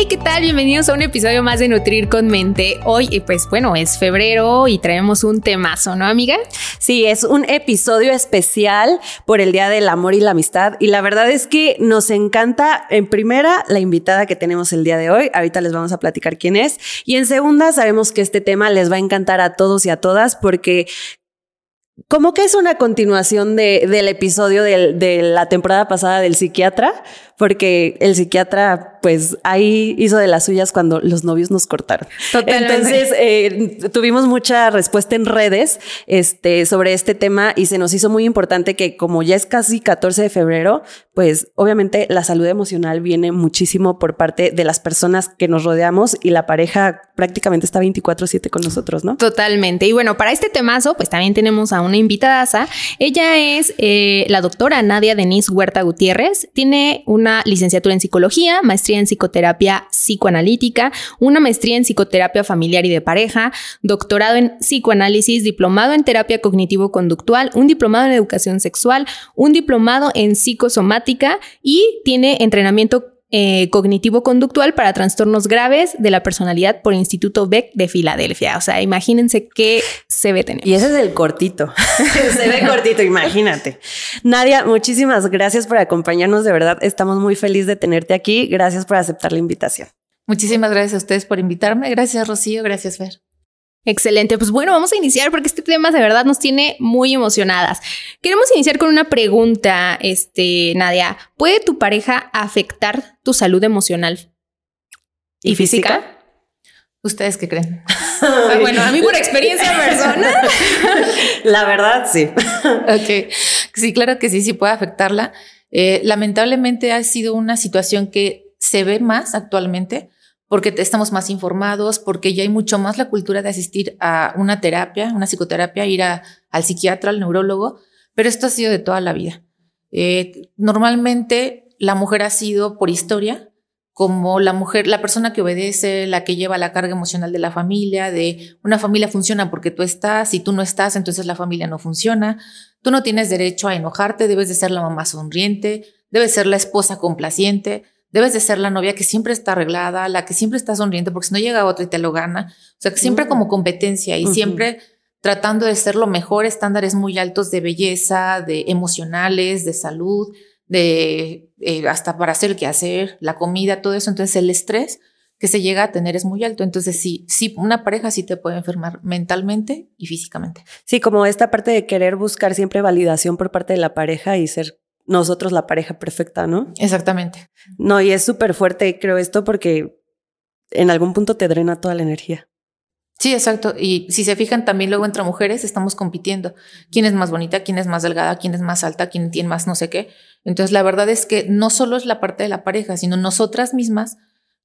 Hey, ¿qué tal? Bienvenidos a un episodio más de Nutrir con Mente. Hoy, pues bueno, es febrero y traemos un temazo, ¿no, amiga? Sí, es un episodio especial por el Día del Amor y la Amistad. Y la verdad es que nos encanta, en primera, la invitada que tenemos el día de hoy. Ahorita les vamos a platicar quién es. Y en segunda, sabemos que este tema les va a encantar a todos y a todas porque como que es una continuación de, del episodio de la temporada pasada del psiquiatra, porque el psiquiatra, pues ahí hizo de las suyas cuando los novios nos cortaron. Totalmente. Entonces, eh, tuvimos mucha respuesta en redes este, sobre este tema y se nos hizo muy importante que como ya es casi 14 de febrero, pues obviamente la salud emocional viene muchísimo por parte de las personas que nos rodeamos y la pareja prácticamente está 24/7 con nosotros, ¿no? Totalmente. Y bueno, para este temazo, pues también tenemos a una invitada. Ella es eh, la doctora Nadia Denise Huerta Gutiérrez. Tiene una licenciatura en psicología, maestría en psicoterapia psicoanalítica, una maestría en psicoterapia familiar y de pareja, doctorado en psicoanálisis, diplomado en terapia cognitivo-conductual, un diplomado en educación sexual, un diplomado en psicosomática y tiene entrenamiento eh, cognitivo-conductual para trastornos graves de la personalidad por Instituto Beck de Filadelfia. O sea, imagínense qué se ve tener. Y ese es el cortito. se ve cortito, imagínate. Nadia, muchísimas gracias por acompañarnos. De verdad, estamos muy felices de tenerte aquí. Gracias por aceptar la invitación. Muchísimas gracias a ustedes por invitarme. Gracias, Rocío. Gracias, Fer. Excelente, pues bueno, vamos a iniciar porque este tema de verdad nos tiene muy emocionadas. Queremos iniciar con una pregunta, este, Nadia. ¿Puede tu pareja afectar tu salud emocional y, física? ¿Ustedes qué creen? Ah, bueno, a mí por experiencia personal. La verdad, sí. ok. Sí, claro que sí, sí puede afectarla. Eh, lamentablemente ha sido una situación que se ve más actualmente porque estamos más informados, porque ya hay mucho más la cultura de asistir a una terapia, una psicoterapia, ir al psiquiatra, al neurólogo, pero esto ha sido de toda la vida. Eh, normalmente la mujer ha sido por historia como la mujer, la persona que obedece, la que lleva la carga emocional de la familia, de una familia funciona porque tú estás, y tú no estás, entonces la familia no funciona. Tú no tienes derecho a enojarte, debes de ser la mamá sonriente, debes ser la esposa complaciente debes de ser la novia que siempre está arreglada, la que siempre está sonriente, porque si no llega otra y te lo gana. O sea, que siempre como competencia y siempre tratando de ser lo mejor, estándares muy altos de belleza, de emocionales, de salud, de eh, hasta para hacer qué hacer, la comida, todo eso. Entonces el estrés que se llega a tener es muy alto. Entonces sí, sí, una pareja sí te puede enfermar mentalmente y físicamente. Sí, como esta parte de querer buscar siempre validación por parte de la pareja y ser nosotros la pareja perfecta, ¿no? Exactamente. No, y es súper fuerte, creo esto, porque en algún punto te drena toda la energía. Sí, exacto. Y si se fijan, también luego entre mujeres estamos compitiendo. ¿Quién es más bonita? ¿Quién es más delgada? ¿Quién es más alta? ¿Quién tiene más no sé qué? Entonces, la verdad es que no solo es la parte de la pareja, sino nosotras mismas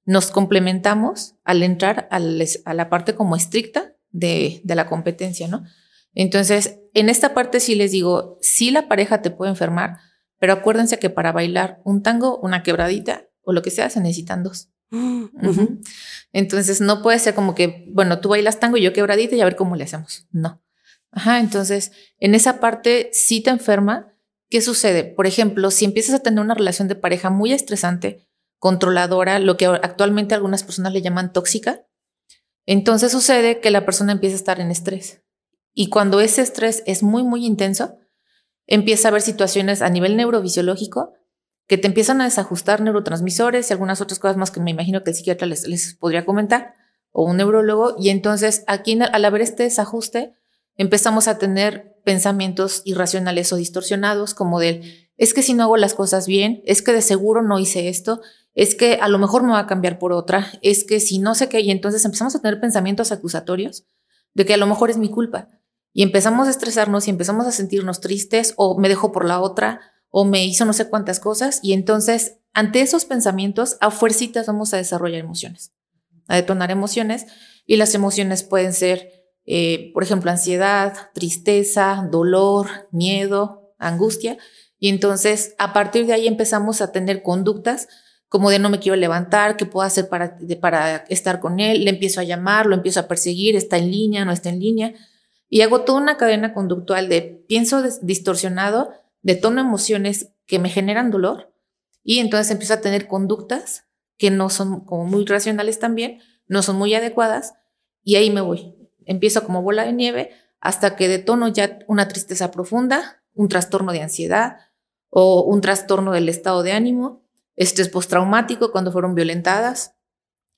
nos complementamos al entrar a la parte como estricta de, de la competencia, ¿no? Entonces, en esta parte sí les digo, si la pareja te puede enfermar, pero acuérdense que para bailar un tango, una quebradita o lo que sea, se necesitan dos. Entonces no puede ser como que, bueno, tú bailas tango y yo quebradita y a ver cómo le hacemos. No. Ajá, entonces en esa parte sí te enferma. ¿Qué sucede? Por ejemplo, si empiezas a tener una relación de pareja muy estresante, controladora, lo que actualmente algunas personas le llaman tóxica, entonces sucede que la persona empieza a estar en estrés. Y cuando ese estrés es muy, muy intenso, empieza a haber situaciones a nivel neurofisiológico que te empiezan a desajustar neurotransmisores y algunas otras cosas más que me imagino que el psiquiatra les, les podría comentar o un neurólogo. Y entonces aquí al haber este desajuste, empezamos a tener pensamientos irracionales o distorsionados como del, es que si no hago las cosas bien, es que de seguro no hice esto, es que a lo mejor me va a cambiar por otra, es que si no sé qué, y entonces empezamos a tener pensamientos acusatorios de que a lo mejor es mi culpa y empezamos a estresarnos y empezamos a sentirnos tristes o me dejó por la otra o me hizo no sé cuántas cosas y entonces ante esos pensamientos a fuercitas vamos a desarrollar emociones. a detonar emociones y las emociones pueden ser, eh, por ejemplo, ansiedad, tristeza, dolor, miedo, angustia. Y entonces a partir de ahí empezamos a tener conductas como de no me quiero levantar, qué puedo hacer para, para estar con él, le empiezo a llamar, lo empiezo a perseguir, está en línea, no está en línea. Y hago toda una cadena conductual de pienso distorsionado, detono emociones que me generan dolor y entonces empiezo a tener conductas que no son como muy racionales también, no son muy adecuadas y ahí me voy. Empiezo como bola de nieve hasta que detono ya una tristeza profunda, un trastorno de ansiedad o un trastorno del estado de ánimo, estrés postraumático cuando fueron violentadas,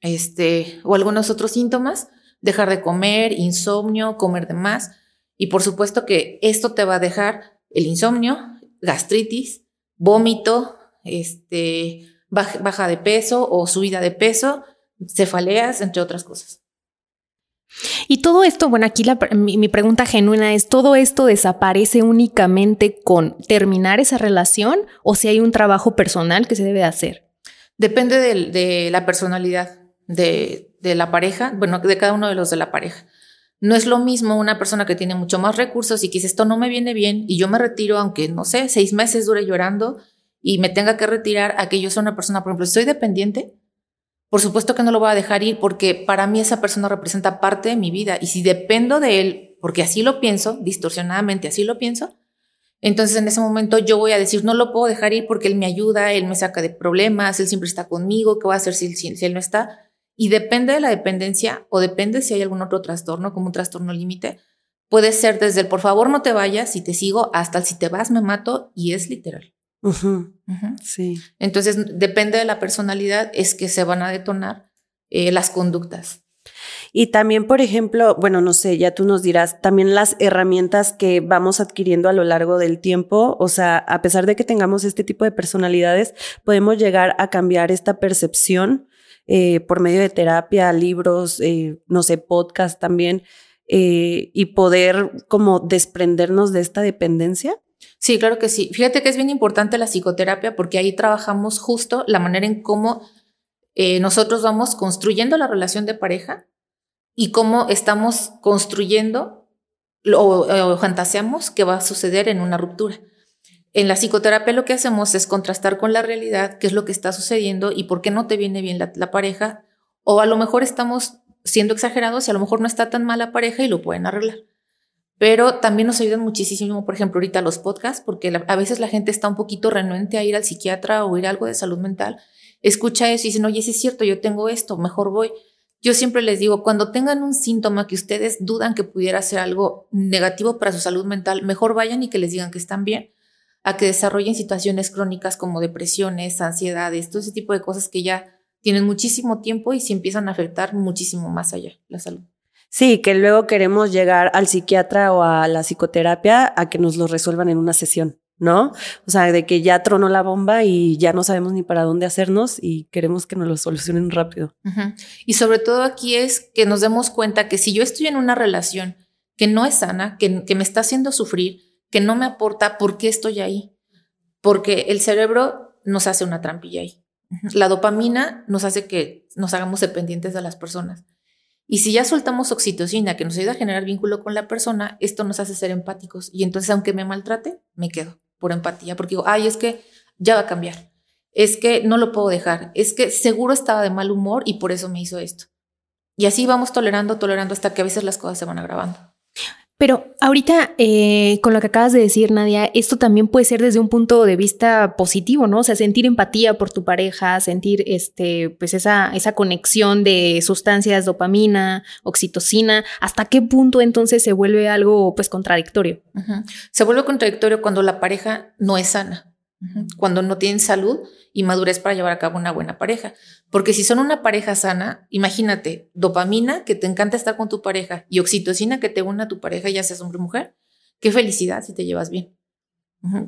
este, o algunos otros síntomas, dejar de comer, insomnio, comer de más. Y por supuesto que esto te va a dejar el insomnio, gastritis, vómito, este, baja de peso o subida de peso, cefaleas, entre otras cosas. Y todo esto, bueno, aquí mi, pregunta genuina es, ¿todo esto desaparece únicamente con terminar esa relación o si hay un trabajo personal que se debe hacer? Depende de, la personalidad de, de, la pareja, bueno, de cada uno de los de la pareja. No es lo mismo una persona que tiene mucho más recursos y que dice esto no me viene bien y yo me retiro, aunque no sé, seis meses dure llorando y me tenga que retirar a que yo sea una persona, por ejemplo, estoy dependiente, por supuesto que no lo voy a dejar ir porque para mí esa persona representa parte de mi vida y si dependo de él, porque así lo pienso, distorsionadamente así lo pienso, entonces en ese momento yo voy a decir, no lo puedo dejar ir porque él me ayuda, él me saca de problemas, él siempre está conmigo, ¿qué voy a hacer si, si, él no está? Y depende de la dependencia o depende si hay algún otro trastorno, como un trastorno límite. Puede ser desde el por favor no te vayas, si te sigo, hasta el si te vas me mato y es literal. Sí. Entonces, depende de la personalidad, es que se van a detonar eh, las conductas. Y también, por ejemplo, bueno, no sé, ya tú nos dirás, también las herramientas que vamos adquiriendo a lo largo del tiempo, o sea, a pesar de que tengamos este tipo de personalidades, podemos llegar a cambiar esta percepción eh, por medio de terapia, libros, eh, no sé, podcast también, y poder como desprendernos de esta dependencia. Sí, claro que sí. Fíjate que es bien importante la psicoterapia porque ahí trabajamos justo la manera en cómo eh, nosotros vamos construyendo la relación de pareja y cómo estamos construyendo o, fantaseamos que va a suceder en una ruptura. En la psicoterapia lo que hacemos es contrastar con la realidad, qué es lo que está sucediendo y por qué no te viene bien la, pareja, o a lo mejor estamos siendo exagerados y a lo mejor no está tan mala pareja y lo pueden arreglar pero también nos ayudan muchísimo, por ejemplo, ahorita los podcasts, porque a veces la gente está un poquito renuente a ir al psiquiatra o ir a algo de salud mental, escucha eso y dicen, oye, sí es cierto, yo tengo esto, mejor voy. Yo siempre les digo, cuando tengan un síntoma que ustedes dudan que pudiera ser algo negativo para su salud mental, mejor vayan y que les digan que están bien, a que desarrollen situaciones crónicas como depresiones, ansiedades, todo ese tipo de cosas que ya tienen muchísimo tiempo y se empiezan a afectar muchísimo más allá la salud. Sí, que luego queremos llegar al psiquiatra o a la psicoterapia a que nos lo resuelvan en una sesión, ¿no? O sea, de que ya tronó la bomba y ya no sabemos ni para dónde hacernos y queremos que nos lo solucionen rápido. Y sobre todo aquí es que nos demos cuenta que si yo estoy en una relación que no es sana, que, que me está haciendo sufrir, que no me aporta, ¿por qué estoy ahí? Porque el cerebro nos hace una trampilla ahí. La dopamina nos hace que nos hagamos dependientes de las personas. Y si ya soltamos oxitocina que nos ayuda a generar vínculo con la persona, esto nos hace ser empáticos. Y entonces, aunque me maltrate, me quedo por empatía, porque digo, ay, es que ya va a cambiar. Es que no lo puedo dejar. Es que seguro estaba de mal humor y por eso me hizo esto. Y así vamos tolerando, tolerando hasta que a veces las cosas se van agravando. Pero ahorita, eh, con lo que acabas de decir, Nadia, esto también puede ser desde un punto de vista positivo, ¿no? O sea, sentir empatía por tu pareja, sentir este, pues esa, esa conexión de sustancias, dopamina, oxitocina. ¿Hasta qué punto entonces se vuelve algo pues contradictorio? Se vuelve contradictorio cuando la pareja no es sana, cuando no tienen salud y madurez para llevar a cabo una buena pareja. Porque si son una pareja sana, imagínate, dopamina, que te encanta estar con tu pareja, y oxitocina, que te une a tu pareja, ya seas hombre o mujer. Qué felicidad si te llevas bien.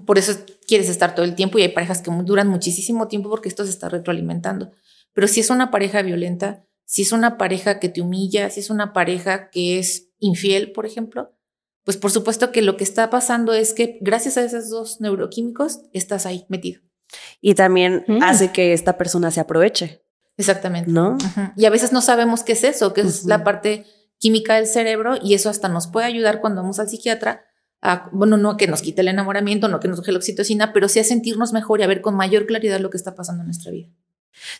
Por eso quieres estar todo el tiempo y hay parejas que duran muchísimo tiempo porque esto se está retroalimentando. Pero si es una pareja violenta, si es una pareja que te humilla, si es una pareja que es infiel, por ejemplo, pues por supuesto que lo que está pasando es que gracias a esos dos neuroquímicos estás ahí metido. Y también mm. hace que esta persona se aproveche. Exactamente. ¿no? Y a veces no sabemos qué es eso, que es la parte química del cerebro y eso hasta nos puede ayudar cuando vamos al psiquiatra a, bueno, no que nos quite el enamoramiento, no que nos deje la oxitocina, pero sí a sentirnos mejor y a ver con mayor claridad lo que está pasando en nuestra vida.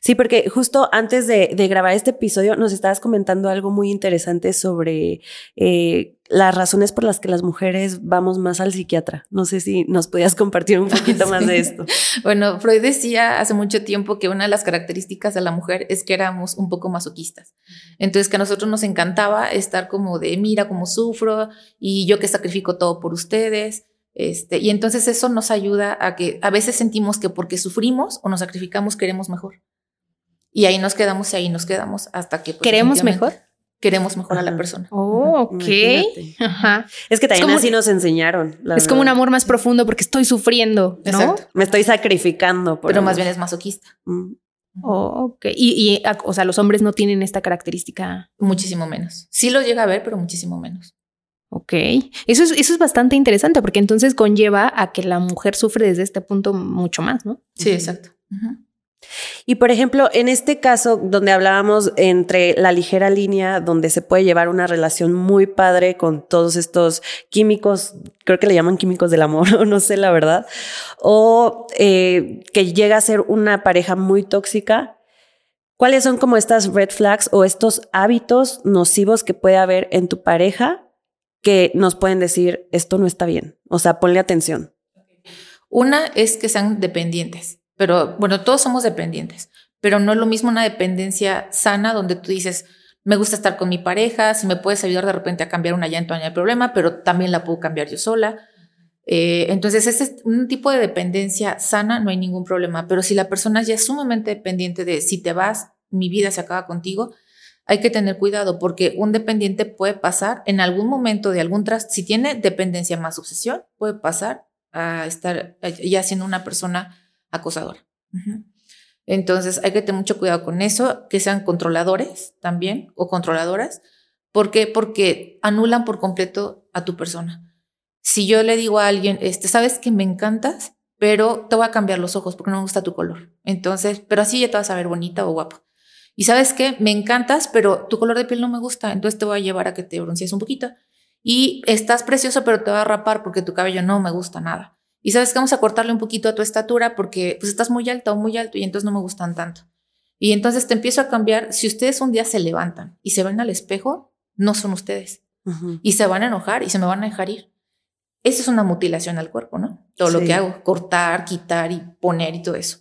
Sí, porque justo antes de, de grabar este episodio nos estabas comentando algo muy interesante sobre eh, las razones por las que las mujeres vamos más al psiquiatra. No sé si nos podías compartir un poquito más de esto. Bueno, Freud decía hace mucho tiempo que una de las características de la mujer es que éramos un poco masoquistas. Entonces, que a nosotros nos encantaba estar como de, mira cómo sufro y yo que sacrifico todo por ustedes. Este, y entonces eso nos ayuda a que a veces sentimos que porque sufrimos o nos sacrificamos queremos mejor. Y ahí nos quedamos y ahí nos quedamos hasta que... pues, ¿Queremos mejor? Queremos mejor a la persona. Oh, ok. Ajá. Es que también como- así nos enseñaron. la Es como un amor más profundo porque estoy sufriendo, ¿no? Exacto. Me estoy sacrificando. por Pero más bien es masoquista. Mm. Oh, ok. Y, y, a- o sea, los hombres no tienen esta característica. Muchísimo menos. Sí lo llega a ver, pero muchísimo menos. Ok. Eso es, eso es bastante interesante porque entonces conlleva a que la mujer sufre desde este punto mucho más, ¿no? Sí, exacto. Y por ejemplo, en este caso donde hablábamos entre la ligera línea donde se puede llevar una relación muy padre con todos estos químicos, creo que le llaman químicos del amor, o no sé la verdad, o eh, que llega a ser una pareja muy tóxica, ¿cuáles son como estas red flags o estos hábitos nocivos que puede haber en tu pareja que nos pueden decir esto no está bien? O sea, ponle atención. Una es que sean dependientes, pero bueno, todos somos dependientes, pero no es lo mismo una dependencia sana donde tú dices, me gusta estar con mi pareja, si me puedes ayudar de repente a cambiar una llanta no hay problema, pero también la puedo cambiar yo sola. Eh, entonces, ese es un tipo de dependencia sana, no hay ningún problema, pero si la persona ya es sumamente dependiente de si te vas, mi vida se acaba contigo, hay que tener cuidado porque un dependiente puede pasar en algún momento de algún tras, si tiene dependencia más obsesión, puede pasar a estar ya siendo una persona acosadora. Entonces hay que tener mucho cuidado con eso, que sean controladores también o controladoras. ¿Por qué? Porque anulan por completo a tu persona. Si yo le digo a alguien, este, sabes que me encantas, pero te voy a cambiar los ojos porque no me gusta tu color. Entonces, pero así ya te vas a ver bonita o guapo. Y sabes qué, me encantas, pero tu color de piel no me gusta, entonces te voy a llevar a que te broncees un poquito. Y estás precioso, pero te va a rapar porque tu cabello no me gusta nada. Y sabes que vamos a cortarle un poquito a tu estatura porque pues estás muy alta o muy alto y entonces no me gustan tanto. Y entonces te empiezo a cambiar. Si ustedes un día se levantan y se ven al espejo, no son ustedes. Y se van a enojar y se me van a dejar ir. Eso es una mutilación al cuerpo, ¿no? Todo lo que hago, cortar, quitar y poner y todo eso.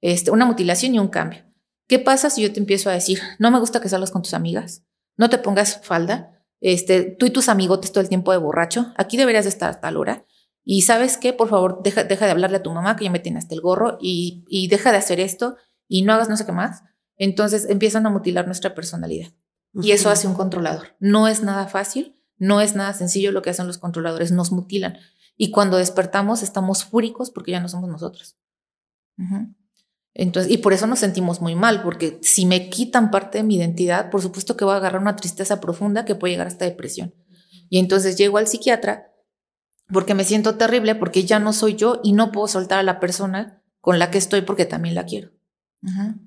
Este, una mutilación y un cambio. ¿Qué pasa si yo te empiezo a decir, no me gusta que salgas con tus amigas, no te pongas falda, este, tú y tus amigotes todo el tiempo de borracho, aquí deberías de estar a tal hora, y sabes qué, por favor, deja, deja de hablarle a tu mamá que ya me tiene hasta el gorro y, y deja de hacer esto y no hagas no sé qué más. Entonces empiezan a mutilar nuestra personalidad. Y eso hace un controlador. No es nada fácil, no es nada sencillo lo que hacen los controladores, nos mutilan. Y cuando despertamos estamos fúricos porque ya no somos nosotros. Ujú. Entonces, y por eso nos sentimos muy mal, porque si me quitan parte de mi identidad, por supuesto que voy a agarrar una tristeza profunda que puede llegar hasta depresión. Y entonces llego al psiquiatra porque me siento terrible, porque ya no soy yo y no puedo soltar a la persona con la que estoy porque también la quiero.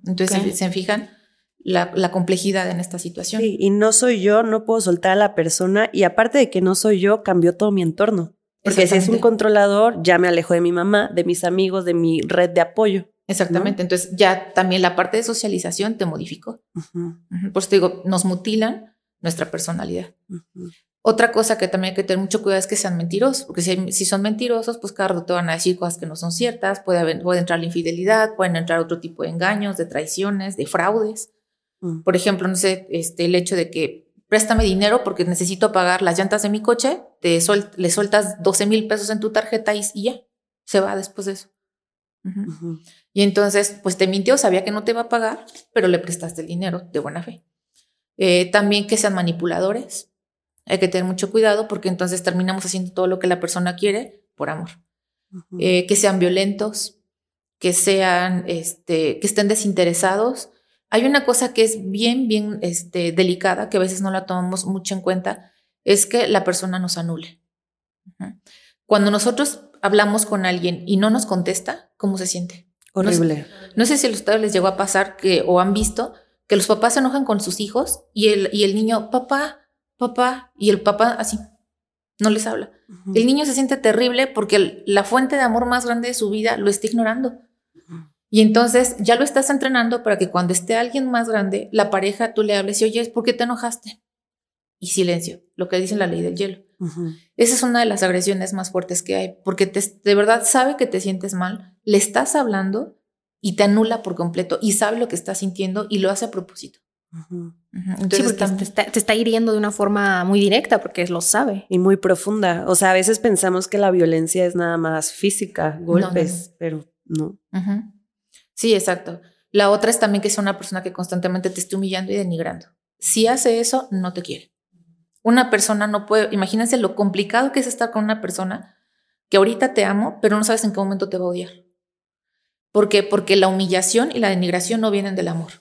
Entonces, se, fijan la, la complejidad en esta situación. Sí, y no soy yo, no puedo soltar a la persona y aparte de que no soy yo, cambió todo mi entorno. Porque si es un controlador, ya me alejo de mi mamá, de mis amigos, de mi red de apoyo. Exactamente. Entonces ya también la parte de socialización te modificó. Ujú, Ujú. Por eso te digo, nos mutilan nuestra personalidad. ujú. Otra cosa que también hay que tener mucho cuidado es que sean mentirosos, porque si, hay- si son mentirosos, pues cada rato te van a decir cosas que no son ciertas, puede, haber- puede entrar la infidelidad, pueden entrar otro tipo de engaños, de traiciones, de fraudes. Mm. Por ejemplo, no sé, este, el hecho de que préstame dinero porque necesito pagar las llantas de mi coche, te le sueltas 12 mil pesos en tu tarjeta y, y ya, se va después de eso. Ujú. Ujú. Y entonces, pues te mintió, sabía que no te iba a pagar, pero le prestaste el dinero de buena fe. Eh, también que sean manipuladores. Hay que tener mucho cuidado porque entonces terminamos haciendo todo lo que la persona quiere por amor. Eh, que sean violentos, que sean, este, que estén desinteresados. Hay una cosa que es bien, bien este, delicada, que a veces no la tomamos mucho en cuenta, es que la persona nos anule. Cuando nosotros hablamos con alguien y no nos contesta, ¿cómo se siente? Horrible. No sé si a ustedes les llegó a pasar que, o han visto, que los papás se enojan con sus hijos y el, y el niño, papá, papá, y el papá así, no les habla. El niño se siente terrible porque la fuente de amor más grande de su vida lo está ignorando. Y entonces ya lo estás entrenando para que cuando esté alguien más grande, la pareja, tú le hables y oyes, ¿por qué te enojaste? Y silencio, lo que dice la ley del hielo. Esa es una de las agresiones más fuertes que hay, porque de verdad sabe que te sientes mal, le estás hablando y te anula por completo y sabe lo que estás sintiendo y lo hace a propósito. Entonces te, está, hiriendo de una forma muy directa porque lo sabe. Y muy profunda. O sea, a veces pensamos que la violencia es nada más física, golpes, pero no. Sí, exacto. La otra es también que sea una persona que constantemente te esté humillando y denigrando. Si hace eso, no te quiere. Una persona no puede, imagínense lo complicado que es estar con una persona que ahorita te amo, pero no sabes en qué momento te va a odiar. ¿Por qué? Porque la humillación y la denigración no vienen del amor.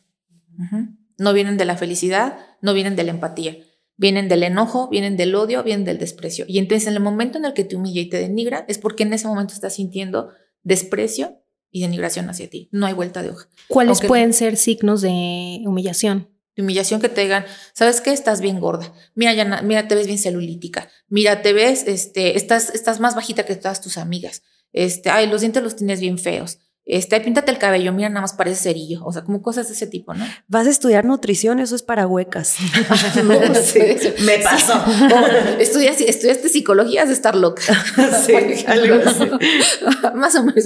No vienen de la felicidad, no vienen de la empatía. Vienen del enojo, vienen del odio, vienen del desprecio. Y entonces en el momento en el que te humilla y te denigra es porque en ese momento estás sintiendo desprecio y denigración hacia ti. No hay vuelta de hoja. ¿Cuáles pueden ser signos de humillación? De humillación que te digan, ¿sabes qué? Estás bien gorda. Mira, ya, mira, te ves bien celulítica. Mira, te ves, este, estás, estás más bajita que todas tus amigas. Este, ay, los dientes los tienes bien feos. Este, píntate el cabello, mira, nada más parece cerillo. O sea, como cosas de ese tipo, ¿no? Vas a estudiar nutrición, eso es para huecas. me pasó. estudias, estudiaste psicología, has de estar loca. sí, algo más o menos.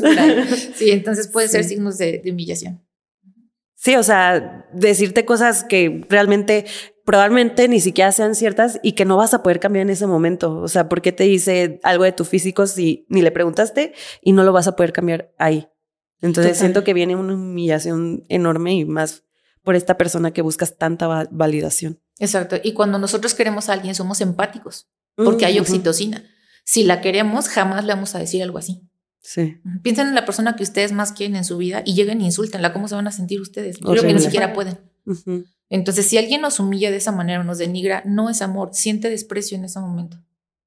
Sí, entonces puede ser signos de, humillación. Sí, o sea, decirte cosas que realmente probablemente ni siquiera sean ciertas y que no vas a poder cambiar en ese momento. O sea, ¿por qué te dice algo de tu físico si ni le preguntaste y no lo vas a poder cambiar ahí? Entonces siento que viene una humillación enorme y más por esta persona que buscas tanta validación. Exacto. Y cuando nosotros queremos a alguien, somos empáticos, porque hay oxitocina. Si la queremos, jamás le vamos a decir algo así. Sí. Piensen en la persona que ustedes más quieren en su vida y lleguen e insultenla. ¿Cómo se van a sentir ustedes? Creo que ni siquiera pueden. Entonces, si alguien nos humilla de esa manera o nos denigra, no es amor, siente desprecio en ese momento.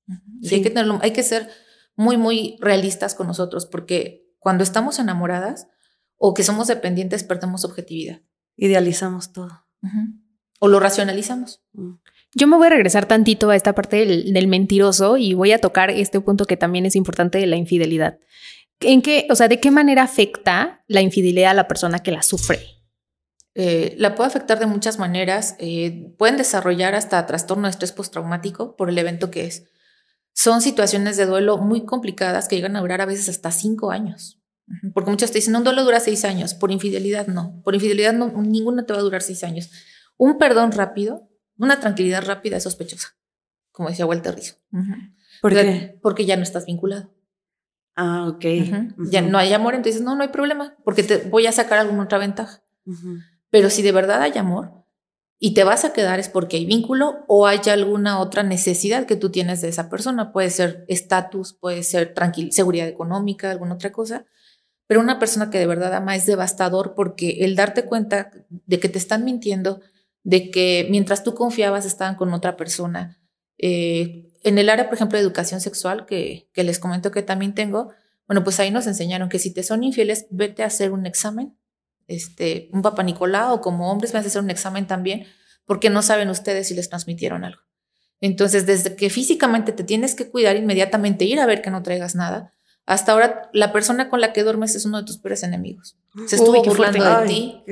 hay, que tenerlo, hay que ser muy, muy realistas con nosotros porque cuando estamos enamoradas o que somos dependientes, perdemos objetividad. Idealizamos todo. O lo racionalizamos. Yo me voy a regresar tantito a esta parte del, mentiroso y voy a tocar este punto que también es importante de la infidelidad. ¿En qué, o sea, de qué manera afecta la infidelidad a la persona que la sufre? Eh, la puede afectar de muchas maneras. Eh, pueden desarrollar hasta trastorno de estrés postraumático por el evento que es. Son situaciones de duelo muy complicadas que llegan a durar a veces hasta cinco años. Porque muchos te dicen, un duelo dura seis años, por infidelidad no, por infidelidad no, ninguno te va a durar seis años. Un perdón rápido, una tranquilidad rápida es sospechosa, como decía Walter Rizzo. ¿Por qué? Porque ya no estás vinculado. Ah, ok. Ya no hay amor, entonces no, no hay problema, porque te voy a sacar alguna otra ventaja. Pero si de verdad hay amor, y te vas a quedar es porque hay vínculo o hay alguna otra necesidad que tú tienes de esa persona. Puede ser estatus, puede ser seguridad económica, alguna otra cosa. Pero una persona que de verdad ama es devastador porque el darte cuenta de que te están mintiendo, de que mientras tú confiabas estaban con otra persona. Eh, en el área, por ejemplo, de educación sexual, que, que les comento que también tengo, bueno, pues ahí nos enseñaron que si te son infieles, vete a hacer un examen este, un papá Nicolau o como hombres van a hacer un examen también, porque no saben ustedes si les transmitieron algo. Entonces, desde que físicamente te tienes que cuidar inmediatamente, ir a ver que no traigas nada, hasta ahora la persona con la que duermes es uno de tus peores enemigos. Se estuvo burlando de ti,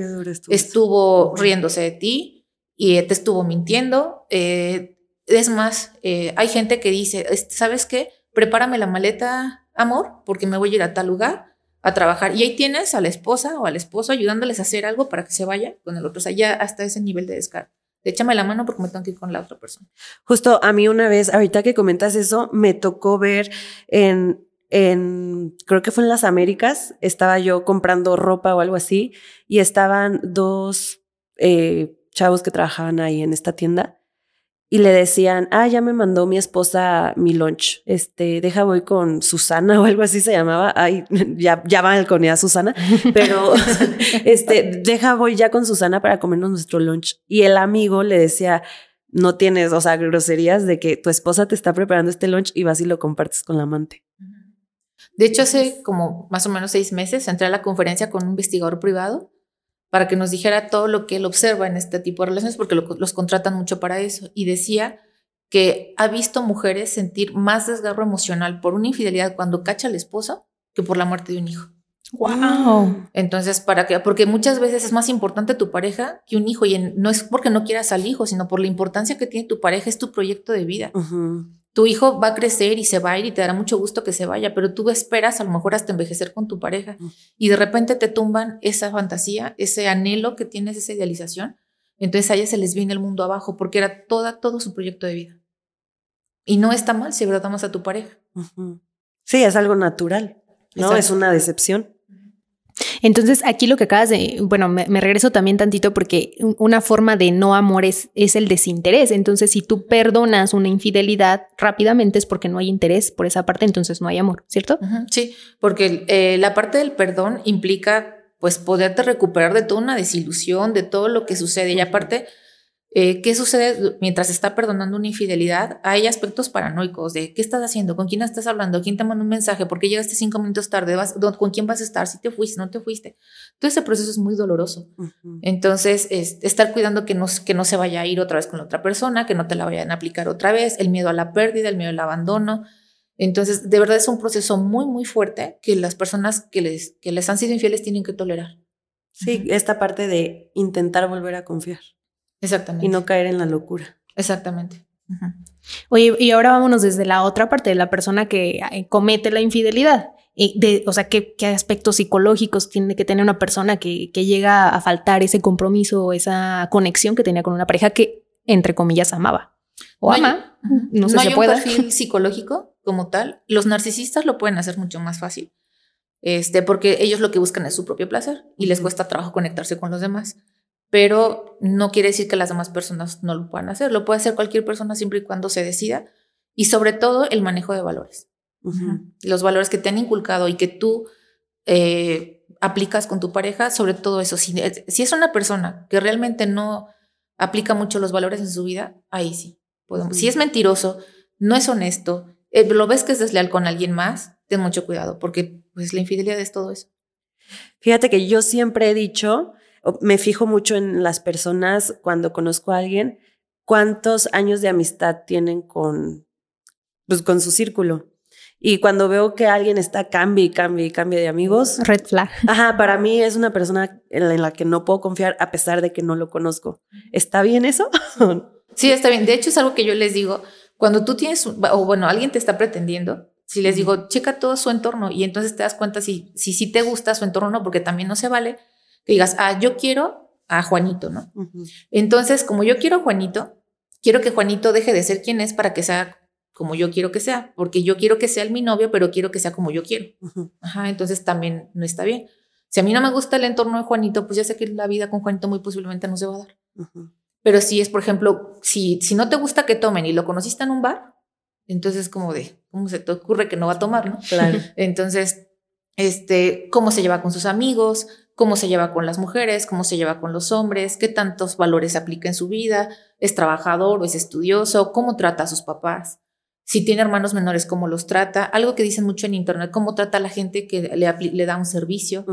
estuvo riéndose de ti y te estuvo mintiendo. Eh, es más, eh, hay gente que dice, ¿sabes qué? Prepárame la maleta, amor, porque me voy a ir a tal lugar a trabajar. Y ahí tienes a la esposa o al esposo ayudándoles a hacer algo para que se vaya con el otro. O sea, ya hasta ese nivel de descaro. Échame la mano porque me tengo que ir con la otra persona. Justo a mí una vez, ahorita que comentas eso, me tocó ver en, en, creo que fue en las Américas, estaba yo comprando ropa o algo así, y estaban dos eh, chavos que trabajaban ahí en esta tienda y le decían, ah, ya me mandó mi esposa mi lunch, este, deja voy con Susana o algo así se llamaba, ay, ya, ya balconea a Susana, pero este, deja voy ya con Susana para comernos nuestro lunch. Y el amigo le decía, no tienes, o sea, groserías de que tu esposa te está preparando este lunch y vas y lo compartes con la amante. De hecho, hace como más o menos seis meses entré a la conferencia con un investigador privado para que nos dijera todo lo que él observa en este tipo de relaciones, porque los contratan mucho para eso. Y decía que ha visto mujeres sentir más desgarro emocional por una infidelidad cuando cacha al esposo que por la muerte de un hijo. Wow. Entonces, ¿para qué? Porque muchas veces es más importante tu pareja que un hijo y no es porque no quieras al hijo, sino por la importancia que tiene tu pareja, es tu proyecto de vida. Tu hijo va a crecer y se va a ir y te dará mucho gusto que se vaya, pero tú esperas a lo mejor hasta envejecer con tu pareja y de repente te tumban esa fantasía, ese anhelo que tienes, esa idealización. Entonces a ella se les viene el mundo abajo porque era toda, todo su proyecto de vida. Y no está mal si agradamos a tu pareja. Sí, es algo natural, ¿no? Es una decepción. Entonces, aquí lo que acabas de, bueno, me, regreso también tantito porque una forma de no amor es, el desinterés. Entonces, si tú perdonas una infidelidad rápidamente es porque no hay interés por esa parte, entonces no hay amor, ¿cierto? Sí, porque eh, la parte del perdón implica pues poderte recuperar de toda una desilusión, de todo lo que sucede. Y aparte, eh, ¿Qué sucede mientras está perdonando una infidelidad? Hay aspectos paranoicos de qué estás haciendo, con quién estás hablando, quién te mandó un mensaje, por qué llegaste cinco minutos tarde, con quién vas a estar, si te fuiste, no te fuiste. Todo ese proceso es muy doloroso. Entonces, estar cuidando que no, que no se vaya a ir otra vez con la otra persona, que no te la vayan a aplicar otra vez, el miedo a la pérdida, el miedo al abandono. Entonces, de verdad es un proceso muy, muy fuerte que las personas que les, que les han sido infieles tienen que tolerar. Sí, esta parte de intentar volver a confiar. Exactamente. Y no caer en la locura. Exactamente. Oye, y ahora vámonos desde la otra parte de la persona que eh, comete la infidelidad. De, o sea, ¿qué, ¿qué, aspectos psicológicos tiene que tener una persona que, que llega a faltar ese compromiso, esa conexión que tenía con una pareja que, entre comillas, amaba? O ama. no sé si hay un perfil psicológico como tal. Los narcisistas lo pueden hacer mucho más fácil. Este, porque ellos lo que buscan es su propio placer y les cuesta trabajo conectarse con los demás pero no quiere decir que las demás personas no lo puedan hacer. Lo puede hacer cualquier persona siempre y cuando se decida. Y sobre todo el manejo de valores. Los valores que te han inculcado y que tú eh, aplicas con tu pareja, sobre todo eso. Si, es una persona que realmente no aplica mucho los valores en su vida, ahí sí. Podemos. Si es mentiroso, no es honesto, eh, lo ves que es desleal con alguien más, ten mucho cuidado, porque pues la infidelidad es todo eso. Fíjate que yo siempre he dicho me fijo mucho en las personas cuando conozco a alguien, cuántos años de amistad tienen con, pues, con su círculo. Y cuando veo que alguien está cambia y cambia y cambia de amigos. Red flag. Ajá, para mí es una persona en la que no puedo confiar a pesar de que no lo conozco. ¿Está bien eso? sí, está bien. De hecho, es algo que yo les digo. Cuando tú tienes, o bueno, alguien te está pretendiendo, si les digo, checa todo su entorno y entonces te das cuenta si sí si, te gusta su entorno o no, porque también no se vale que digas, ah, yo quiero a Juanito, ¿no? Entonces, como yo quiero a Juanito, quiero que Juanito deje de ser quien es para que sea como yo quiero que sea, porque yo quiero que sea mi novio, pero quiero que sea como yo quiero. Ajá, entonces también no está bien. Si a mí no me gusta el entorno de Juanito, pues ya sé que la vida con Juanito muy posiblemente no se va a dar. Pero si es, por ejemplo, si, si no te gusta que tomen y lo conociste en un bar, entonces como de, ¿cómo se te ocurre que no va a tomar, no? Claro. entonces, este, cómo se lleva con sus amigos, cómo se lleva con las mujeres, cómo se lleva con los hombres, qué tantos valores aplica en su vida, es trabajador o es estudioso, cómo trata a sus papás, si tiene hermanos menores, cómo los trata, algo que dicen mucho en internet, cómo trata a la gente que le, le da un servicio,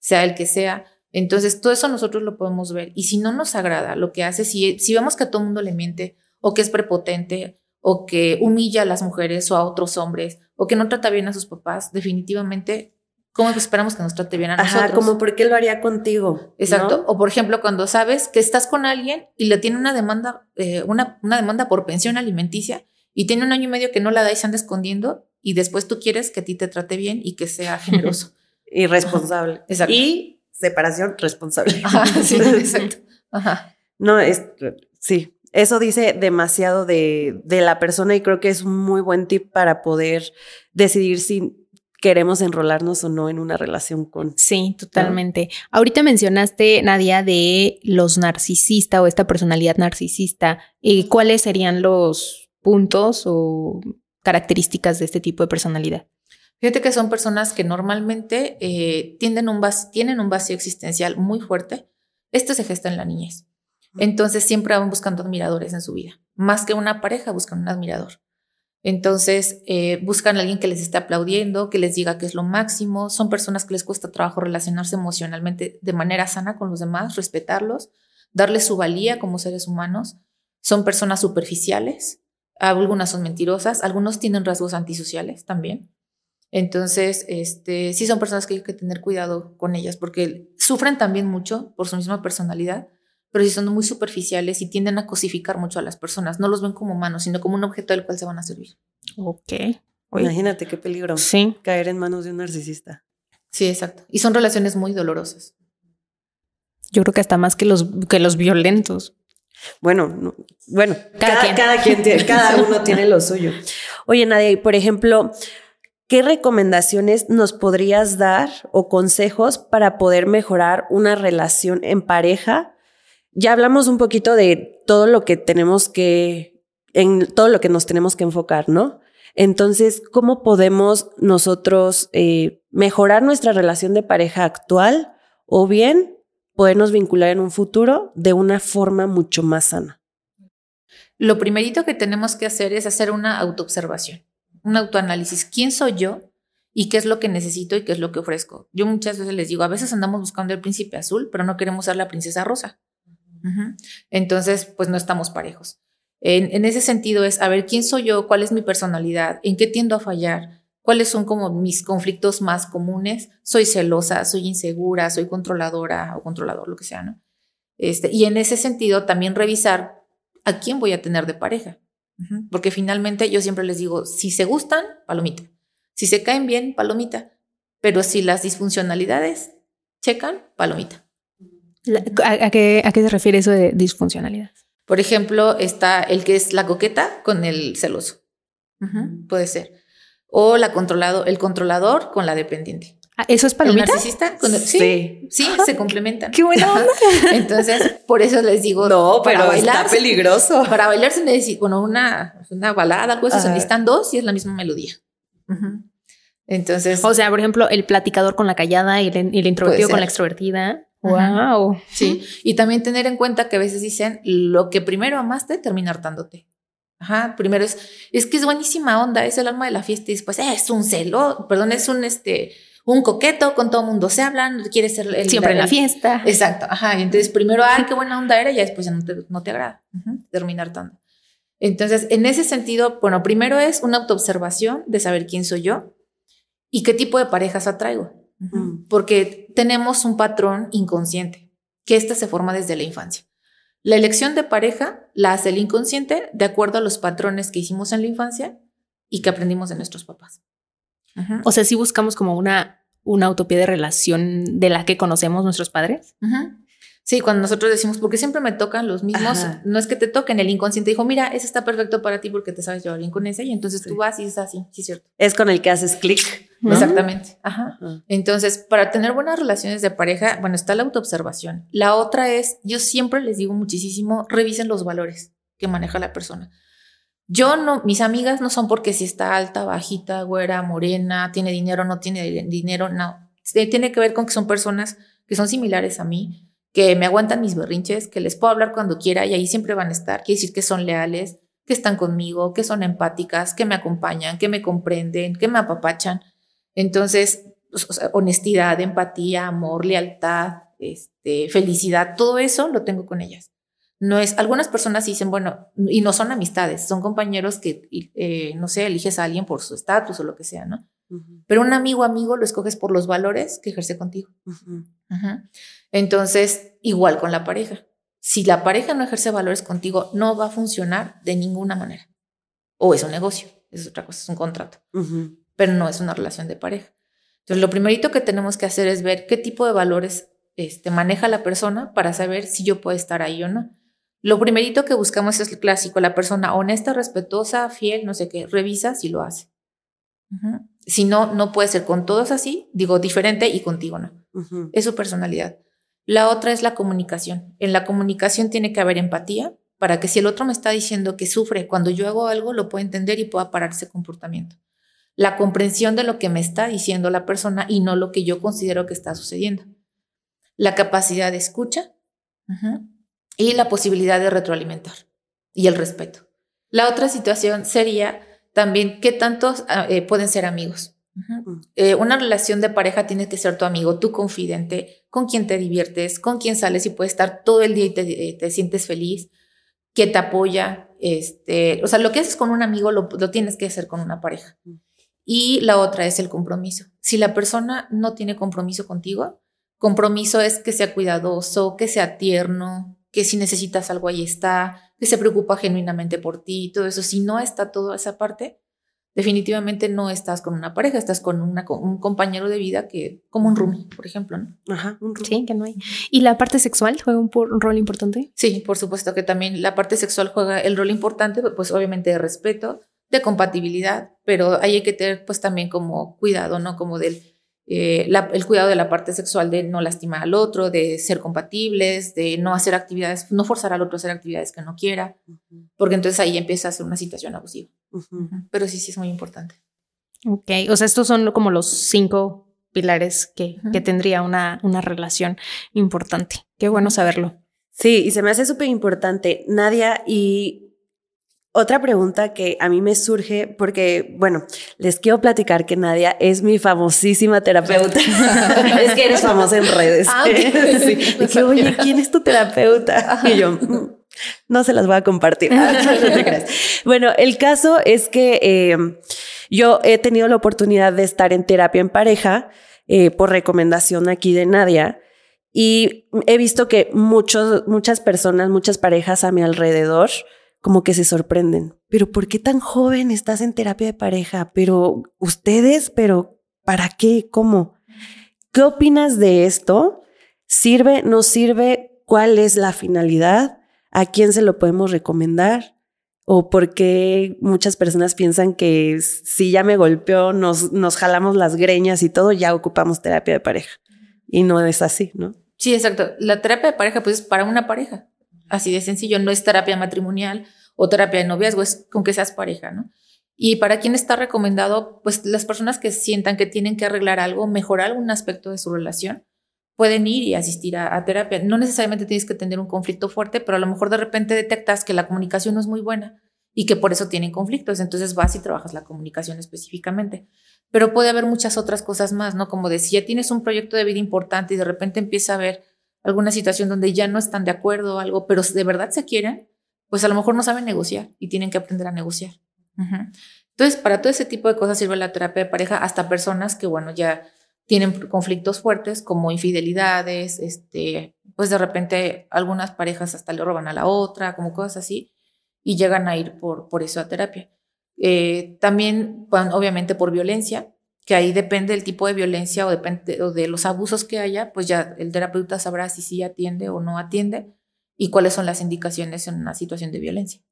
sea el que sea. Entonces, todo eso nosotros lo podemos ver. Y si no nos agrada lo que hace, si, si vemos que a todo el mundo le miente o que es prepotente o que humilla a las mujeres o a otros hombres o que no trata bien a sus papás, definitivamente ¿Cómo esperamos que nos trate bien a nosotros? Ajá, como por qué lo haría contigo. Exacto. O por ejemplo, cuando sabes que estás con alguien y le tiene una demanda, eh, una, una, demanda por pensión alimenticia y tiene un año y medio que no la da y se anda escondiendo y después tú quieres que a ti te trate bien y que sea generoso. y responsable. Exacto. Y separación responsable. sí, exacto. Ajá. No, es, sí, eso dice demasiado de, de la persona y creo que es un muy buen tip para poder decidir si queremos enrolarnos o no en una relación con. Sí, totalmente. Ahorita mencionaste, Nadia, de los narcisistas o esta personalidad narcisista. ¿Y ¿Cuáles serían los puntos o características de este tipo de personalidad? Fíjate que son personas que normalmente eh, tienden un tienen un vacío existencial muy fuerte. Esto se gesta en la niñez. Entonces siempre van buscando admiradores en su vida. Más que una pareja, buscan un admirador. Entonces, eh, buscan a alguien que les esté aplaudiendo, que les diga que es lo máximo. Son personas que les cuesta trabajo relacionarse emocionalmente de manera sana con los demás, respetarlos, darles su valía como seres humanos. Son personas superficiales, algunas son mentirosas, algunos tienen rasgos antisociales también. Entonces, este, sí son personas que hay que tener cuidado con ellas porque sufren también mucho por su misma personalidad pero si son muy superficiales y tienden a cosificar mucho a las personas. No los ven como humanos, sino como un objeto del cual se van a servir. Ok. Imagínate qué peligro. Sí. Caer en manos de un narcisista. Sí, exacto. Y son relaciones muy dolorosas. Yo creo que hasta más que los, que los violentos. Bueno, bueno, cada, quien, cada, quien tiene, cada uno tiene lo suyo. Oye, Nadia, y por ejemplo, ¿qué recomendaciones nos podrías dar o consejos para poder mejorar una relación en pareja ya hablamos un poquito de todo lo que tenemos que, en todo lo que nos tenemos que enfocar, ¿no? Entonces, ¿cómo podemos nosotros eh, mejorar nuestra relación de pareja actual o bien podernos vincular en un futuro de una forma mucho más sana? Lo primerito que tenemos que hacer es hacer una autoobservación, un autoanálisis. ¿Quién soy yo? y qué es lo que necesito y qué es lo que ofrezco. Yo muchas veces les digo, a veces andamos buscando el príncipe azul, pero no queremos ser la princesa rosa. Entonces, pues no estamos parejos. En, ese sentido es, a ver, ¿quién soy yo? ¿Cuál es mi personalidad? ¿En qué tiendo a fallar? ¿Cuáles son como mis conflictos más comunes? Soy celosa, soy insegura, soy controladora o controlador, lo que sea, ¿no? Este, y en ese sentido también revisar a quién voy a tener de pareja. Porque finalmente yo siempre les digo, si se gustan, palomita. Si se caen bien, palomita. Pero si las disfuncionalidades checan, palomita. ¿A, qué, ¿A qué se refiere eso de disfuncionalidad? Por ejemplo, está el que es la coqueta con el celoso. puede ser. O la controlado, el controlador con la dependiente. Ah, ¿Eso es palomita? El narcisista sí, sí, se complementan. ¡Qué buena onda! Entonces, por eso les digo... No, pero bailar, está peligroso. Para bailar se necesita, bueno, una, una balada, algo así, se necesitan dos y es la misma melodía. Entonces... O sea, por ejemplo, el platicador con la callada y el, el introvertido con la extrovertida. Wow. Sí. Y también tener en cuenta que a veces dicen lo que primero amaste termina hartándote. Ajá. Primero es, es que es buenísima onda, es el alma de la fiesta y después eh, es un celo, perdón, es un este, un coqueto, con todo el mundo se hablan, quiere ser el, siempre en la fiesta. Exacto. Ajá. Y entonces primero, ay, qué buena onda era, y después ya no te, no te agrada. Termina hartando. Entonces, en ese sentido, bueno, primero es una autoobservación de saber quién soy yo y qué tipo de parejas atraigo. Porque tenemos un patrón inconsciente, que ésta se forma desde la infancia. La elección de pareja la hace el inconsciente de acuerdo a los patrones que hicimos en la infancia y que aprendimos de nuestros papás. O sea, si buscamos como una, una utopía de relación de la que conocemos nuestros padres. Sí, cuando nosotros decimos, porque siempre me tocan los mismos, no es que te toquen, el inconsciente dijo, mira, ese está perfecto para ti porque te sabes llevar bien con ese, y entonces tú vas y es así, sí, cierto. Es con el que haces clic. Exactamente. Ajá. Entonces, para tener buenas relaciones de pareja, bueno, está la autoobservación. La otra es, yo siempre les digo muchísimo, revisen los valores que maneja la persona. Yo no, mis amigas no son porque si está alta, bajita, güera, morena, tiene dinero, no tiene dinero, no. Tiene que ver con que son personas que son similares a mí, que me aguantan mis berrinches, que les puedo hablar cuando quiera y ahí siempre van a estar. Quiere decir que son leales, que están conmigo, que son empáticas, que me acompañan, que me comprenden, que me apapachan. Entonces, pues, honestidad, empatía, amor, lealtad, este, felicidad, todo eso lo tengo con ellas. No es, algunas personas dicen, bueno, y no son amistades, son compañeros que, eh, no sé, eliges a alguien por su estatus o lo que sea, ¿no? Pero un amigo amigo lo escoges por los valores que ejerce contigo. Entonces, igual con la pareja. Si la pareja no ejerce valores contigo, no va a funcionar de ninguna manera. O es un negocio, es otra cosa, es un contrato. Pero no es una relación de pareja. Entonces, lo primerito que tenemos que hacer es ver qué tipo de valores este, maneja la persona para saber si yo puedo estar ahí o no. Lo primerito que buscamos es el clásico, la persona honesta, respetuosa, fiel, no sé qué, revisa si lo hace. Si no, no puede ser con todos así, digo diferente y contigo no. Es su personalidad. La otra es la comunicación. En la comunicación tiene que haber empatía para que si el otro me está diciendo que sufre cuando yo hago algo, lo pueda entender y pueda parar ese comportamiento. La comprensión de lo que me está diciendo la persona y no lo que yo considero que está sucediendo. La capacidad de escucha y la posibilidad de retroalimentar y el respeto. La otra situación sería también qué tantos ah, eh, pueden ser amigos. Mm. Eh, una relación de pareja tiene que ser tu amigo, tu confidente, con quien te diviertes, con quien sales y puedes estar todo el día y te, te sientes feliz, que te apoya. Este, o sea, lo que haces con un amigo lo, lo tienes que hacer con una pareja. Mm. Y la otra es el compromiso. Si la persona no tiene compromiso contigo, compromiso es que sea cuidadoso, que sea tierno, que si necesitas algo ahí está, que se preocupa genuinamente por ti, todo eso. Si no está toda esa parte, definitivamente no estás con una pareja, estás con, una, con un compañero de vida que, como un roomie, por ejemplo, ¿no? Ajá, un roomie. Sí, que no hay. ¿Y la parte sexual juega un, por- un rol importante? Sí, por supuesto que también la parte sexual juega el rol importante, pues obviamente de respeto, de compatibilidad, pero ahí hay que tener pues también como cuidado, ¿no? Como del eh, la- el cuidado de la parte sexual de no lastimar al otro, de ser compatibles, de no hacer actividades, no forzar al otro a hacer actividades que no quiera, porque entonces ahí empieza a ser una situación abusiva. Pero sí, sí es muy importante. Ok, o sea, estos son como los cinco pilares que, que tendría una, una relación importante. Qué bueno saberlo. Sí, y se me hace súper importante, Nadia, y otra pregunta que a mí me surge, porque, bueno, les quiero platicar que Nadia es mi famosísima terapeuta. es que eres famosa en redes. Ah. Sí. No Y que, oye. ¿quién es tu terapeuta? Y yo, "Mm, no se las voy a compartir. No te creas. Bueno, el caso es que eh, yo he tenido la oportunidad de estar en terapia en pareja eh, por recomendación aquí de Nadia. Y he visto que muchos, muchas personas, muchas parejas a mi alrededor, como que se sorprenden. Pero ¿por qué tan joven estás en terapia de pareja? Pero ustedes, pero ¿para qué? ¿Cómo? ¿Qué opinas de esto? ¿Sirve? ¿No sirve? ¿Cuál es la finalidad? ¿A quién se lo podemos recomendar? ¿O por qué muchas personas piensan que si ya me golpeó, nos, nos jalamos las greñas y todo, ya ocupamos terapia de pareja? Y no es así, ¿no? Sí, exacto. La terapia de pareja, pues es para una pareja. Así de sencillo. No es terapia matrimonial o terapia de noviazgo, es con que seas pareja, ¿no? Y para quien está recomendado, pues las personas que sientan que tienen que arreglar algo, mejorar algún aspecto de su relación, pueden ir y asistir a, a terapia. No necesariamente tienes que tener un conflicto fuerte, pero a lo mejor de repente detectas que la comunicación no es muy buena y que por eso tienen conflictos. Entonces vas y trabajas la comunicación específicamente. Pero puede haber muchas otras cosas más, ¿no? Como decía, tienes un proyecto de vida importante y de repente empieza a haber alguna situación donde ya no están de acuerdo o algo, pero de verdad se quieren, pues a lo mejor no saben negociar y tienen que aprender a negociar. Ujú. Entonces, para todo ese tipo de cosas sirve la terapia de pareja, hasta personas que, bueno, ya tienen conflictos fuertes como infidelidades, este, pues de repente algunas parejas hasta le roban a la otra, como cosas así, y llegan a ir por, por eso a terapia. Eh, también, obviamente, por violencia, que ahí depende del tipo de violencia o depende o de los abusos que haya, pues ya el terapeuta sabrá si sí atiende o no atiende y cuáles son las indicaciones en una situación de violencia.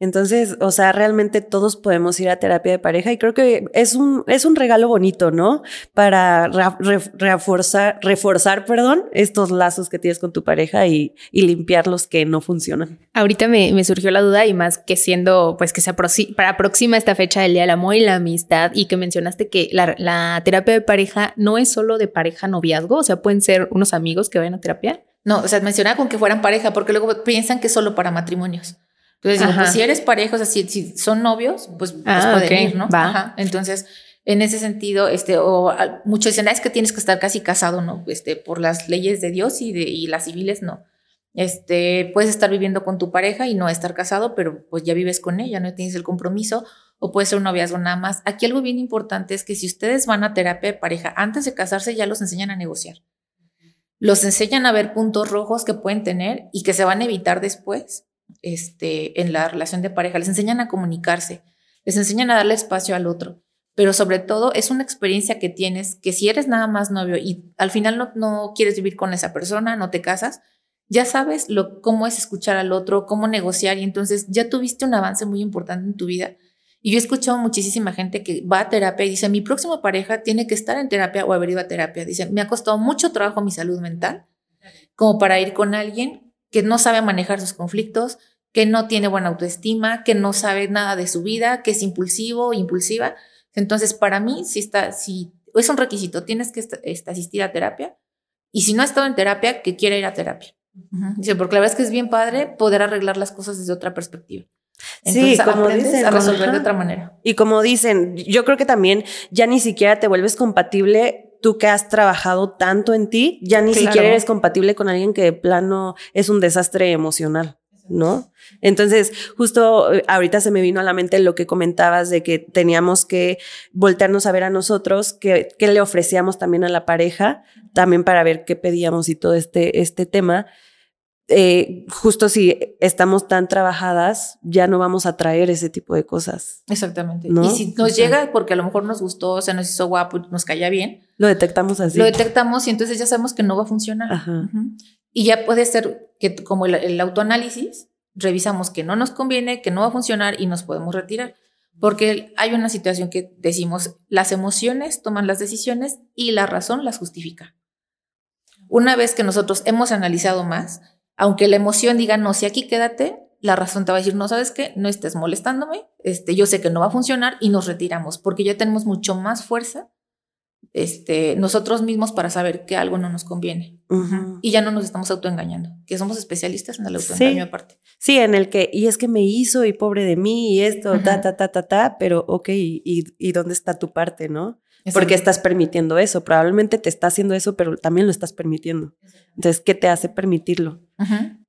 Entonces, o sea, realmente todos podemos ir a terapia de pareja y creo que es un, es un regalo bonito, ¿no? Para ra- re- reforzar, reforzar, perdón, estos lazos que tienes con tu pareja y, y limpiar los que no funcionan. Ahorita me, me surgió la duda y más que siendo, pues que se aproxi- para aproxima esta fecha del Día del Amor y la Amistad y que mencionaste que la, la terapia de pareja no es solo de pareja noviazgo, o sea, pueden ser unos amigos que vayan a terapia. No, o sea, mencionaba con que fueran pareja, porque luego piensan que es solo para matrimonios. Entonces, digo, pues si eres pareja, o sea, si, si son novios, pues, pues Ah, pueden ir, ¿no? va. Ajá. Entonces, en ese sentido, este, o a- muchos dicen, "Ah, es que tienes que estar casi casado, ¿no? Este, por las leyes de Dios y de y las civiles, no. Este, puedes estar viviendo con tu pareja y no estar casado, pero pues ya vives con ella, no tienes el compromiso, o puede ser un noviazgo nada más. Aquí algo bien importante es que si ustedes van a terapia de pareja, antes de casarse ya los enseñan a negociar. Los enseñan a ver puntos rojos que pueden tener y que se van a evitar después este, en la relación de pareja. Les enseñan a comunicarse, les enseñan a darle espacio al otro. Pero sobre todo es una experiencia que tienes que si eres nada más novio y al final no, no quieres vivir con esa persona, no te casas, ya sabes lo, cómo es escuchar al otro, cómo negociar y entonces ya tuviste un avance muy importante en tu vida. Y yo he escuchado muchísima gente que va a terapia y dice, mi próxima pareja tiene que estar en terapia o haber ido a terapia. Dice, me ha costado mucho trabajo mi salud mental como para ir con alguien que no sabe manejar sus conflictos, que no tiene buena autoestima, que no sabe nada de su vida, que es impulsivo, impulsiva. Entonces, para mí, si está, si es un requisito, tienes que est- est- asistir a terapia. Y si no ha estado en terapia, que quiera ir a terapia. Ujú. Dice, porque la verdad es que es bien padre poder arreglar las cosas desde otra perspectiva. Entonces sí, como dicen, a resolver ajá. de otra manera. Y como dicen, yo creo que también ya ni siquiera te vuelves compatible tú que has trabajado tanto en ti, ya ni Claro. siquiera eres compatible con alguien que de plano es un desastre emocional, ¿no? Entonces, justo eh, ahorita se me vino a la mente lo que comentabas de que teníamos que voltearnos a ver a nosotros, que, que le ofrecíamos también a la pareja, también para ver qué pedíamos y todo este, este tema. Eh, justo si estamos tan trabajadas, ya no vamos a traer ese tipo de cosas. Exactamente. ¿No? Y si nos O sea- llega porque a lo mejor nos gustó, se nos hizo guapo y nos caía bien, Lo detectamos así. lo detectamos y entonces ya sabemos que no va a funcionar. Ajá. Y ya puede ser que como el, el autoanálisis, revisamos que no nos conviene, que no va a funcionar y nos podemos retirar. Porque hay una situación que decimos, las emociones toman las decisiones y la razón las justifica. Una vez que nosotros hemos analizado más, aunque la emoción diga, no, si aquí quédate, la razón te va a decir, no, ¿sabes qué? No estés molestándome, este, yo sé que no va a funcionar y nos retiramos, porque ya tenemos mucho más fuerza este, nosotros mismos para saber que algo no nos conviene. Y ya no nos estamos autoengañando, que somos especialistas en el autoengaño Sí. aparte. Sí, en el que, y es que me hizo y pobre de mí y esto, ta, ta, ta, ta, ta, pero ok, y, y dónde está tu parte, ¿no? Porque estás permitiendo eso, probablemente te está haciendo eso, pero también lo estás permitiendo. Entonces, ¿qué te hace permitirlo?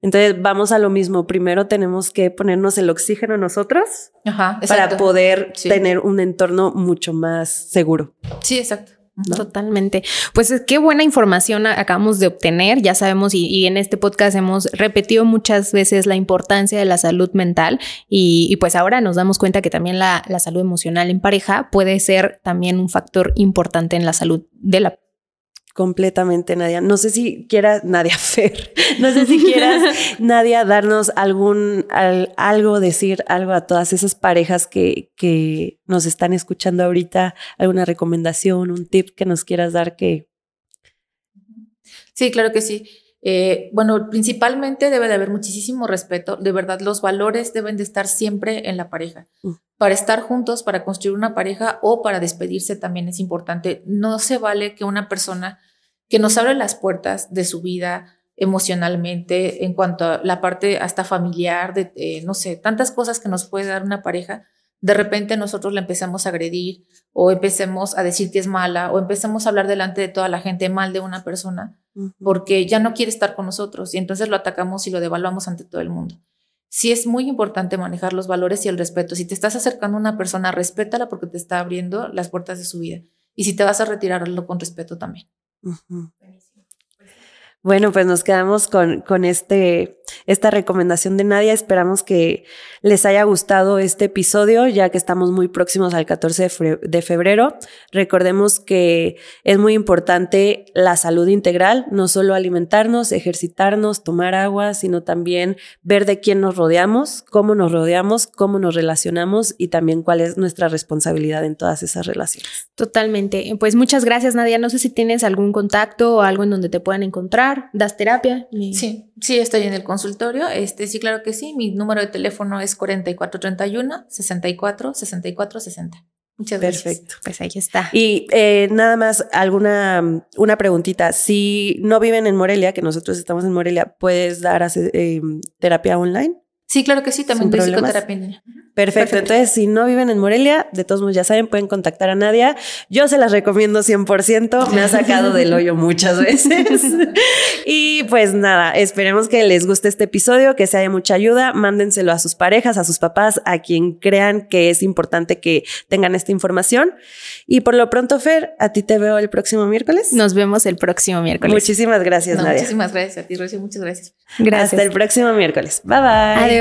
Entonces, vamos a lo mismo, primero tenemos que ponernos el oxígeno nosotros Ajá, para poder Sí. tener un entorno mucho más seguro. Sí, exacto. Totalmente. Pues eh, qué buena información acabamos de obtener. Ya sabemos y, y en este podcast hemos repetido muchas veces la importancia de la salud mental y, y pues ahora nos damos cuenta que también la, la salud emocional en pareja puede ser también un factor importante en la salud de la Completamente, Nadia. No sé si quieras, Nadia Fer, no sé si quieras, Nadia, darnos algún, al- algo, decir algo a todas esas parejas que, que nos están escuchando ahorita, alguna recomendación, un tip que nos quieras dar que... Sí, claro que sí. Eh, bueno, principalmente debe de haber muchísimo respeto. De verdad, los valores deben de estar siempre en la pareja. Mm. Para estar juntos, para construir una pareja o para despedirse también es importante. No se vale que una persona que nos abre las puertas de su vida emocionalmente, en cuanto a la parte hasta familiar, de, eh, no sé, tantas cosas que nos puede dar una pareja, de repente nosotros la empezamos a agredir o empecemos a decir que es mala o empecemos a hablar delante de toda la gente mal de una persona porque ya no quiere estar con nosotros y entonces lo atacamos y lo devaluamos ante todo el mundo. Sí es muy importante manejar los valores y el respeto. Si te estás acercando a una persona, respétala porque te está abriendo las puertas de su vida. Y si te vas a retirar, hazlo con respeto también. Bueno, pues nos quedamos con, con este, esta recomendación de Nadia. Esperamos que les haya gustado este episodio, ya que estamos muy próximos al 14 de de febrero. Recordemos que es muy importante la salud integral, no solo alimentarnos, ejercitarnos, tomar agua, sino también ver de quién nos rodeamos, cómo nos rodeamos, cómo nos relacionamos y también cuál es nuestra responsabilidad en todas esas relaciones. Totalmente. Pues muchas gracias, Nadia. No sé si tienes algún contacto o algo en donde te puedan encontrar. ¿Das terapia? Sí, sí, estoy en el consultorio. Este, sí, claro que sí. Mi número de teléfono es 4431 64 64 60. Muchas gracias. Perfecto. Pues ahí está. Y eh, nada más, alguna una preguntita. Si no viven en Morelia, que nosotros estamos en Morelia, ¿puedes dar eh, terapia online? Sí, claro que sí. También doy psicoterapia en línea. Perfecto. Entonces, si no viven en Morelia, de todos modos ya saben, pueden contactar a Nadia. Yo se las recomiendo 100%. Me ha sacado del hoyo muchas veces. y pues nada, esperemos que les guste este episodio, que sea de mucha ayuda. Mándenselo a sus parejas, a sus papás, a quien crean que es importante que tengan esta información. Y por lo pronto, Fer, a ti te veo el próximo miércoles. Nos vemos el próximo miércoles. Muchísimas gracias, No, Nadia. muchísimas gracias a ti, Rocío. Muchas gracias. Gracias. Hasta el próximo miércoles. Bye bye. Adiós.